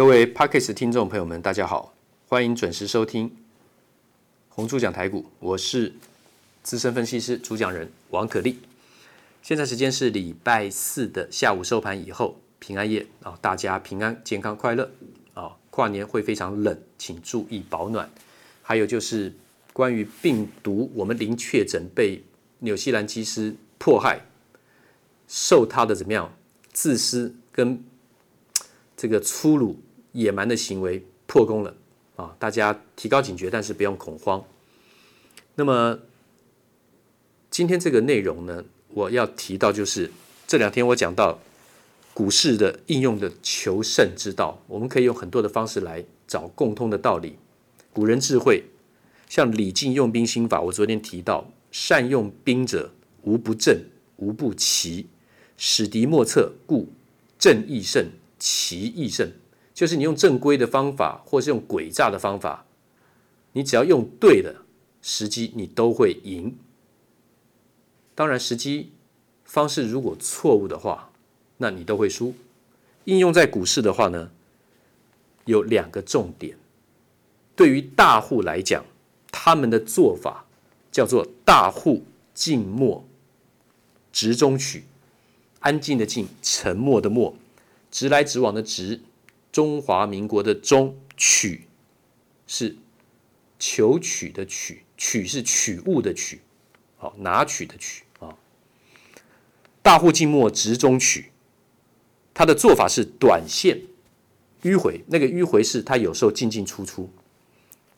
各位 Podcast 听众朋友们，大家好，欢迎准时收听红猪讲台股，我是资深分析师主讲人王可立。现在时间是礼拜四的下午收盘以后，平安夜啊，大家平安、健康、快乐啊！跨年会非常冷，请注意保暖。还有就是关于病毒，我们零确诊被纽西兰机师迫害，受他的怎么样自私跟这个粗鲁野蛮的行为破功了啊！大家提高警觉，但是不用恐慌。那么今天这个内容呢，我要提到就是这两天我讲到股市的应用的求胜之道，我们可以用很多的方式来找共通的道理。古人智慧，像李靖用兵心法，我昨天提到，善用兵者，无不正，无不奇，使敌莫测，故正亦胜，奇亦胜。就是你用正规的方法，或是用诡诈的方法，你只要用对的时机，你都会赢。当然，时机方式如果错误的话，那你都会输。应用在股市的话呢，有两个重点。对于大户来讲，他们的做法叫做大户静默，直中取，安静的静，沉默的默，直来直往的直，中华民国的中，取是求取的取，取是取物的取，好，拿取的取啊。大户静默，直中取，他的做法是短线迂回，那个迂回是他有时候进进出出。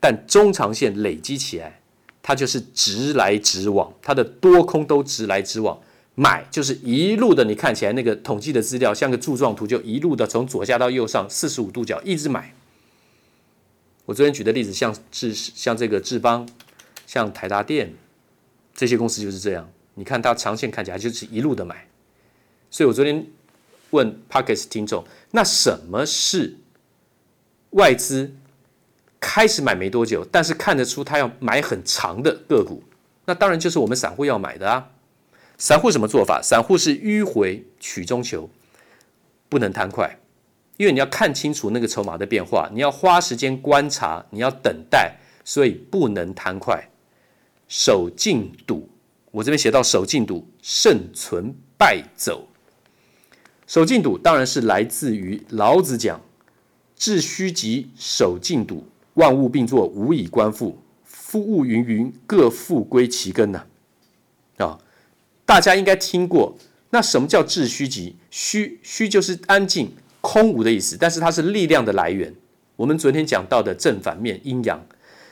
但中长线累积起来，它就是直来直往，它的多空都直来直往。买就是一路的，你看起来那个统计的资料像个柱状图，就一路的从左下到右上四十五度角一直买。我昨天举的例子像智像这个智邦，像台达电这些公司就是这样。你看它长线看起来就是一路的买。所以我昨天问 Podcast 听众，那什么是外资？开始买没多久，但是看得出他要买很长的个股，那当然就是我们散户要买的啊。散户什么做法？散户是迂回取中求，不能贪快，因为你要看清楚那个筹码的变化，你要花时间观察，你要等待，所以不能贪快。守静赌，我这边写到守静赌，胜存败走。守静赌当然是来自于老子讲，致虚极，守静赌。万物并作，无以观复。夫物芸芸，各复归其根呐。啊，大家应该听过。那什么叫致虚极？虚虚就是安静、空无的意思，但是它是力量的来源。我们昨天讲到的正反面阴阳，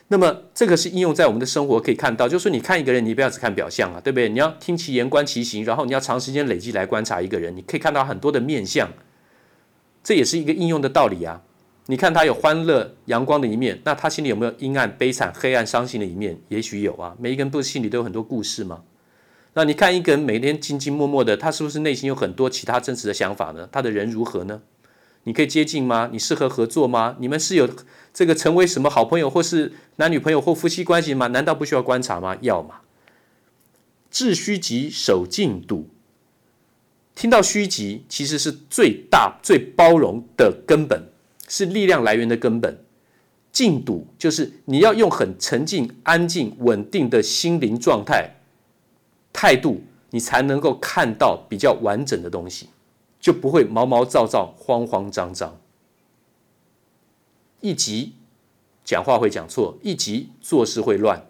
那么这个是应用在我们的生活可以看到。就是说，你看一个人，你不要只看表象啊，对不对？你要听其言，观其行，然后你要长时间累积来观察一个人，你可以看到很多的面相。这也是一个应用的道理啊。你看他有欢乐阳光的一面，那他心里有没有阴暗悲惨黑暗伤心的一面？也许有啊。每一个人不是心里都有很多故事吗？那你看一个人每天静静默默的，他是不是内心有很多其他真实的想法呢？他的人如何呢？你可以接近吗？你适合合作吗？你们是有这个成为什么好朋友，或是男女朋友或夫妻关系吗？难道不需要观察吗？要嘛。致虚极，守静笃。听到虚极，其实是最大最包容的根本。是力量来源的根本。静赌就是你要用很沉静、安静、稳定的心灵状态、态度，你才能够看到比较完整的东西，就不会毛毛躁躁、慌慌张张。一急讲话会讲错，一急做事会乱。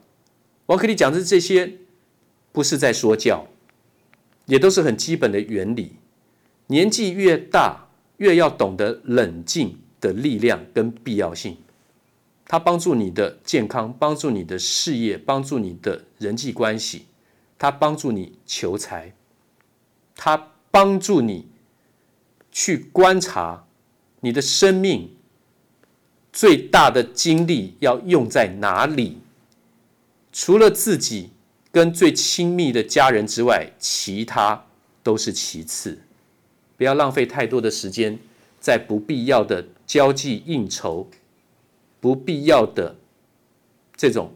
王可立讲的这些，不是在说教，也都是很基本的原理。年纪越大，越要懂得冷静。的力量跟必要性，它帮助你的健康，帮助你的事业，帮助你的人际关系，它帮助你求财，它帮助你去观察你的生命最大的精力要用在哪里。除了自己跟最亲密的家人之外，其他都是其次。不要浪费太多的时间在不必要的。交际应酬，不必要的这种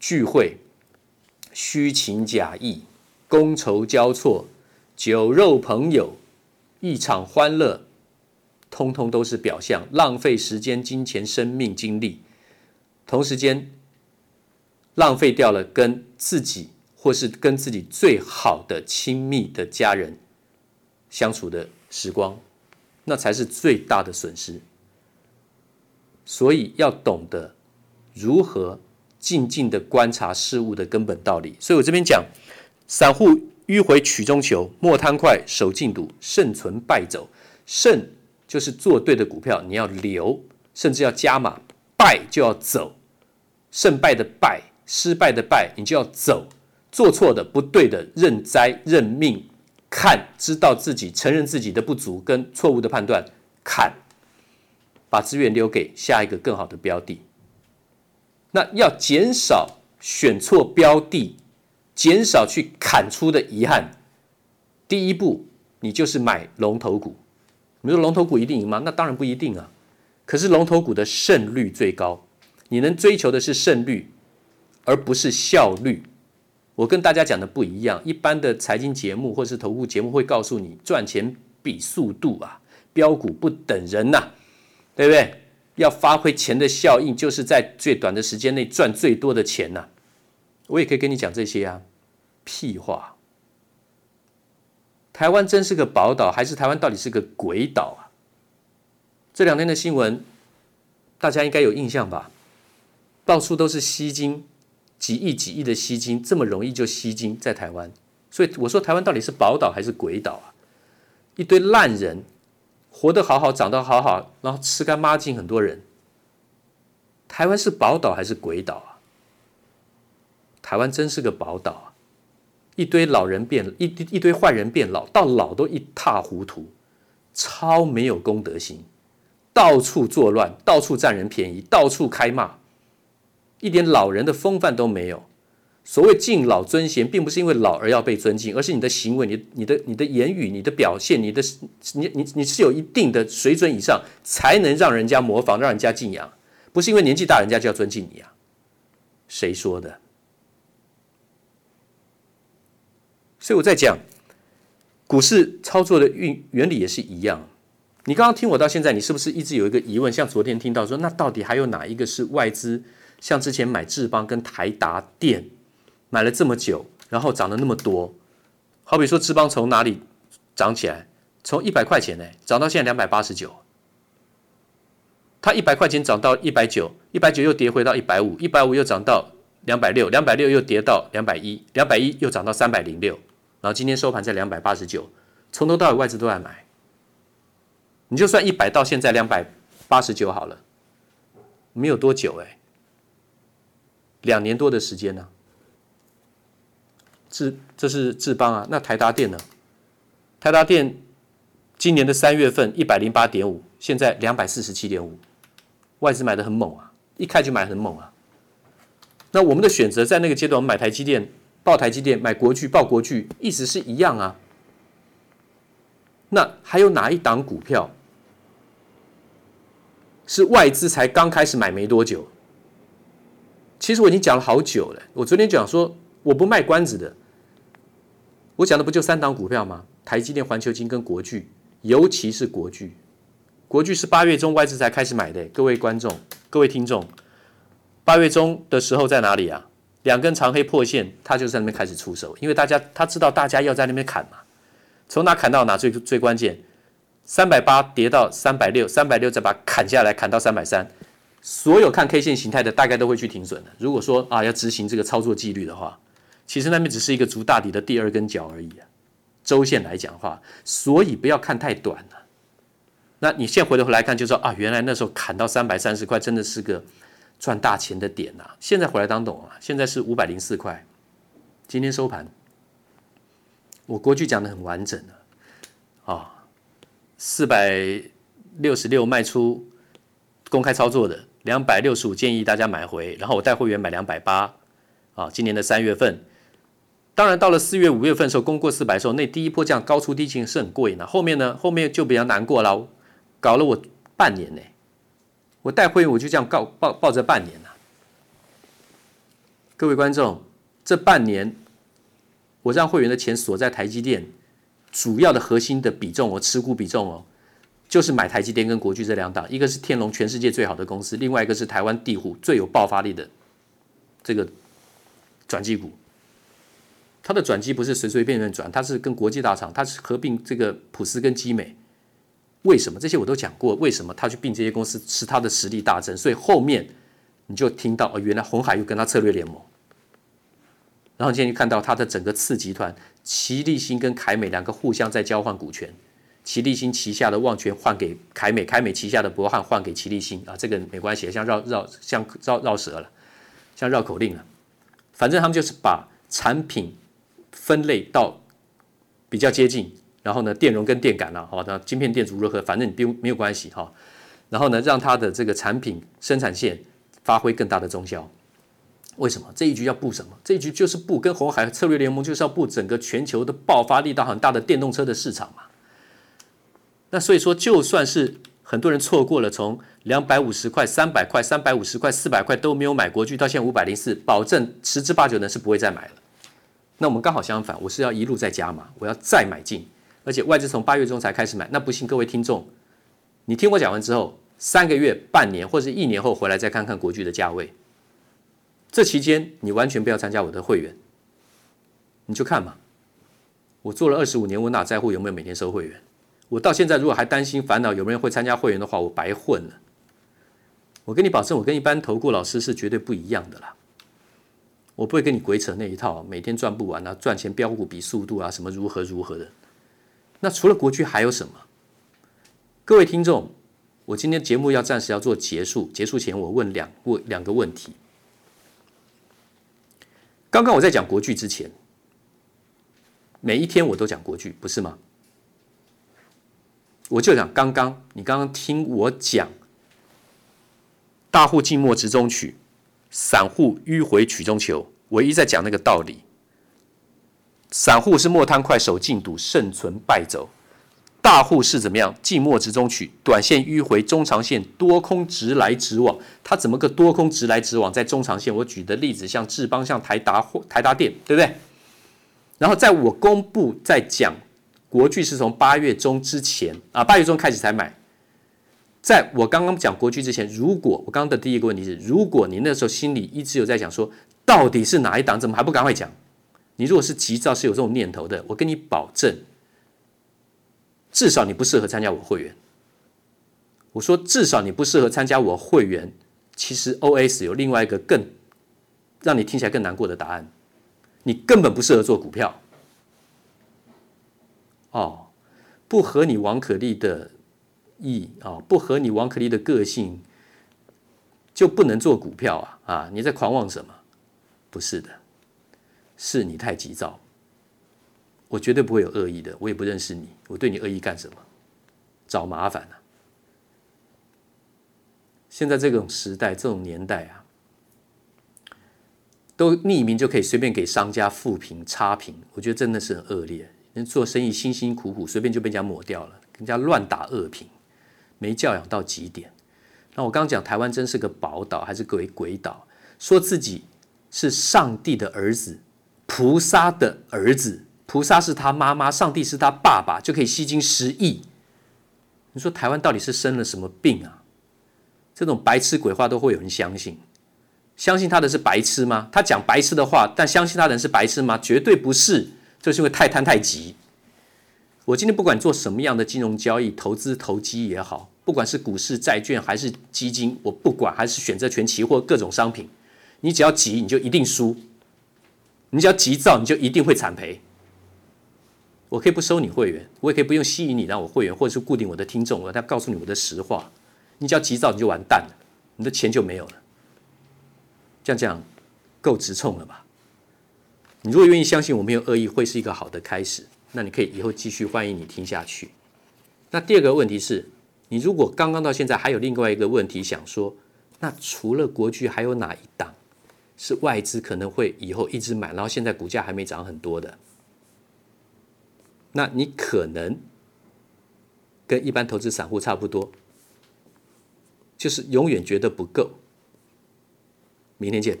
聚会，虚情假意，觥筹交错，酒肉朋友，一场欢乐，通通都是表象，浪费时间、金钱、生命、精力，同时间浪费掉了跟自己或是跟自己最好的亲密的家人相处的时光，那才是最大的损失。所以要懂得如何静静的观察事物的根本道理。所以我这边讲，散户迂回曲中求，莫贪快守静赌，胜存败走。胜就是做对的股票，你要留，甚至要加码；败就要走，胜败的败，失败的败，你就要走。做错的、不对的，认栽认命，看，知道自己，承认自己的不足跟错误的判断，砍，把资源留给下一个更好的标的。那要减少选错标的，减少去砍出的遗憾。第一步，你就是买龙头股。你说龙头股一定赢吗？那当然不一定啊。可是龙头股的胜率最高，你能追求的是胜率，而不是效率。我跟大家讲的不一样，一般的财经节目或是投顾节目会告诉你，赚钱比速度啊，标股不等人呐、对不对？要发挥钱的效应，就是在最短的时间内赚最多的钱呐、我也可以跟你讲这些啊，屁话。台湾真是个宝岛，还是台湾到底是个鬼岛啊？这两天的新闻，大家应该有印象吧？到处都是吸金，几亿几亿的吸金，这么容易就吸金在台湾。所以我说，台湾到底是宝岛还是鬼岛啊？一堆烂人，活得好好，长得好好，然后吃干抹净，很多人。台湾是宝岛还是鬼岛啊？台湾真是个宝岛啊！一堆老人变一一堆坏人变老，到老都一塌糊涂，超没有公德心，到处作乱，到处占人便宜，到处开骂，一点老人的风范都没有。所谓敬老尊贤，并不是因为老而要被尊敬，而是你的行为、你、你的、你的言语、你的表现、你的、你、你、你是有一定的水准以上，才能让人家模仿，让人家敬仰，不是因为年纪大，人家就要尊敬你啊？谁说的？所以我在讲股市操作的运原理也是一样。你刚刚听我到现在，你是不是一直有一个疑问？像昨天听到说，那到底还有哪一个是外资？像之前买智邦跟台达电买了这么久，然后涨了那么多。好比说智邦从哪里涨起来？从一百块钱呢，涨到现在两百八十九。它一百块钱涨到一百九，一百九又跌回到一百五，一百五又涨到两百六，两百六又跌到两百一，两百一又涨到三百零六。然后今天收盘在两百八十九，从头到尾外资都在买。你就算一百到现在两百八十九好了，没有多久哎，两年多的时间呢。智这是智邦啊，那台达电呢？台达电今年的三月份一百零八点五，现在两百四十七点五，外资买的很猛啊，一开就买很猛啊。那我们的选择在那个阶段，我们买台积电。报台积电买国巨，报国巨，意思是一样啊。那还有哪一档股票是外资才刚开始买没多久？其实我已经讲了好久了。我昨天讲说我不卖关子的，我讲的不就三档股票吗？台积电、环球金跟国巨，尤其是国巨。国巨是八月中外资才开始买的，各位观众、各位听众，八月中的时候在哪里啊？两根长黑破线，他就在那边开始出手，因为大家他知道大家要在那边砍嘛，从哪砍到哪最最关键，三百八跌到三百六，三百六再把砍下来，砍到三百三，所有看 K 线形态的大概都会去停损的。如果说啊要执行这个操作纪律的话，其实那边只是一个足大底的第二根脚而已啊。周线来讲的话，所以不要看太短了。那你现在回头来看，就说啊，原来那时候砍到三百三十块，真的是个。赚大钱的点呐、啊，现在回来当懂啊，现在是五百零四块，今天收盘，我过去讲的很完整了啊，四百六十六卖出，公开操作的两百六十五建议大家买回，然后我带会员买两百八啊，今年的三月份，当然到了四月五月份的时候，攻过四百的时候，那第一波这样高出低进是很贵的，后面呢，后面就比较难过了，搞了我半年呢。我带会员，我就这样告抱抱着半年了。各位观众，这半年我让会员的钱锁在台积电，主要的核心的比重，我持股比重哦，就是买台积电跟国巨这两档，一个是天龙全世界最好的公司，另外一个是台湾地虎最有爆发力的这个转机股。它的转机不是随随便便转，它是跟国际大厂，它是合并这个普斯跟基美。为什么？这些我都讲过，为什么他去并这些公司，使他的实力大增？所以后面你就听到哦，原来红海又跟他策略联盟。然后今天就看到他的整个次集团，奇力新跟凯美两个互相在交换股权，奇力新旗下的旺泉换给凯美，凯美旗下的博汉换给奇力新啊，这个没关系，像绕绕像绕绕舌了，像绕口令了，反正他们就是把产品。分类到比较接近，然后呢，电容跟电感了，好，那晶片电阻如何，反正你不用没有关系哈。然后呢，让它的这个产品生产线发挥更大的中效。为什么这一局要布什么？这一局就是布跟红海策略联盟，就是要布整个全球的爆发力到很大的电动车的市场嘛。那所以说，就算是很多人错过了从两百五十块、三百块、三百五十块、四百块都没有买国巨，到现在五百零四，保证十之八九呢是不会再买了。那我们刚好相反，我是要一路再加码，我要再买进，而且外资从八月中才开始买。那不信各位听众，你听我讲完之后，三个月、半年或者一年后回来再看看国巨的价位。这期间你完全不要参加我的会员，你就看嘛。我做了二十五年，我哪在乎有没有每天收会员？我到现在如果还担心烦恼有没有人会参加会员的话，我白混了。我跟你保证，我跟一般投顾老师是绝对不一样的啦。我不会跟你鬼扯那一套，每天赚不完啊，赚钱飙股比速度啊，什么如何如何的。那除了国巨还有什么？各位听众，我今天节目要暂时要做结束，结束前我问两问两个问题。刚刚我在讲国巨之前，每一天我都讲国巨，不是吗？我就讲刚刚你刚刚听我讲大户静默直中取。散户迂回曲中求，唯一在讲那个道理。散户是莫贪快，守静赌，胜存败走；大户是怎么样？静默直中取，短线迂回，中长线多空直来直往。它怎么个多空直来直往？在中长线，我举的例子像智邦、像台达或台达电，对不对？然后在我公布在讲国巨是从八月中之前啊，八月中开始才买。在我刚刚讲国巨之前，如果我刚刚的第一个问题是，如果你那时候心里一直有在讲说，到底是哪一档，怎么还不赶快讲？你如果是急躁，是有这种念头的，我跟你保证，至少你不适合参加我会员。我说至少你不适合参加我会员，其实 OS 有另外一个更让你听起来更难过的答案，你根本不适合做股票。哦，不合你王可立的。意啊，不合你王可立的个性，就不能做股票啊啊！你在狂妄什么？不是的，是你太急躁。我绝对不会有恶意的，我也不认识你，我对你恶意干什么？找麻烦啊！现在这种时代，这种年代啊，都匿名就可以随便给商家负评、差评，我觉得真的是很恶劣。人做生意辛辛苦苦，随便就被人家抹掉了，人家乱打恶评。没教养到极点。那我刚讲台湾真是个宝岛还是鬼鬼岛？说自己是上帝的儿子、菩萨的儿子，菩萨是他妈妈，上帝是他爸爸，就可以吸金十亿。你说台湾到底是生了什么病啊？这种白痴鬼话都会有人相信？相信他的是白痴吗？他讲白痴的话，但相信他的人是白痴吗？绝对不是，就是因为太贪太急。我今天不管做什么样的金融交易、投资、投机也好，不管是股市、债券还是基金，我不管，还是选择权、期货各种商品，你只要急，你就一定输；你只要急躁，你就一定会惨赔。我可以不收你会员，我也可以不用吸引你让我会员，或者是固定我的听众，我要告诉你我的实话。你只要急躁，你就完蛋了，你的钱就没有了。这样讲够直冲了吧？你如果愿意相信我没有恶意，会是一个好的开始。那你可以以后继续，欢迎你听下去。那第二个问题是，你如果刚刚到现在还有另外一个问题想说，那除了国巨还有哪一档是外资可能会以后一直买，然后现在股价还没涨很多的？那你可能跟一般投资散户差不多，就是永远觉得不够。明天见。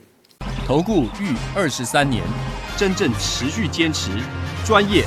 投顾逾二十三年，真正持续坚持专业。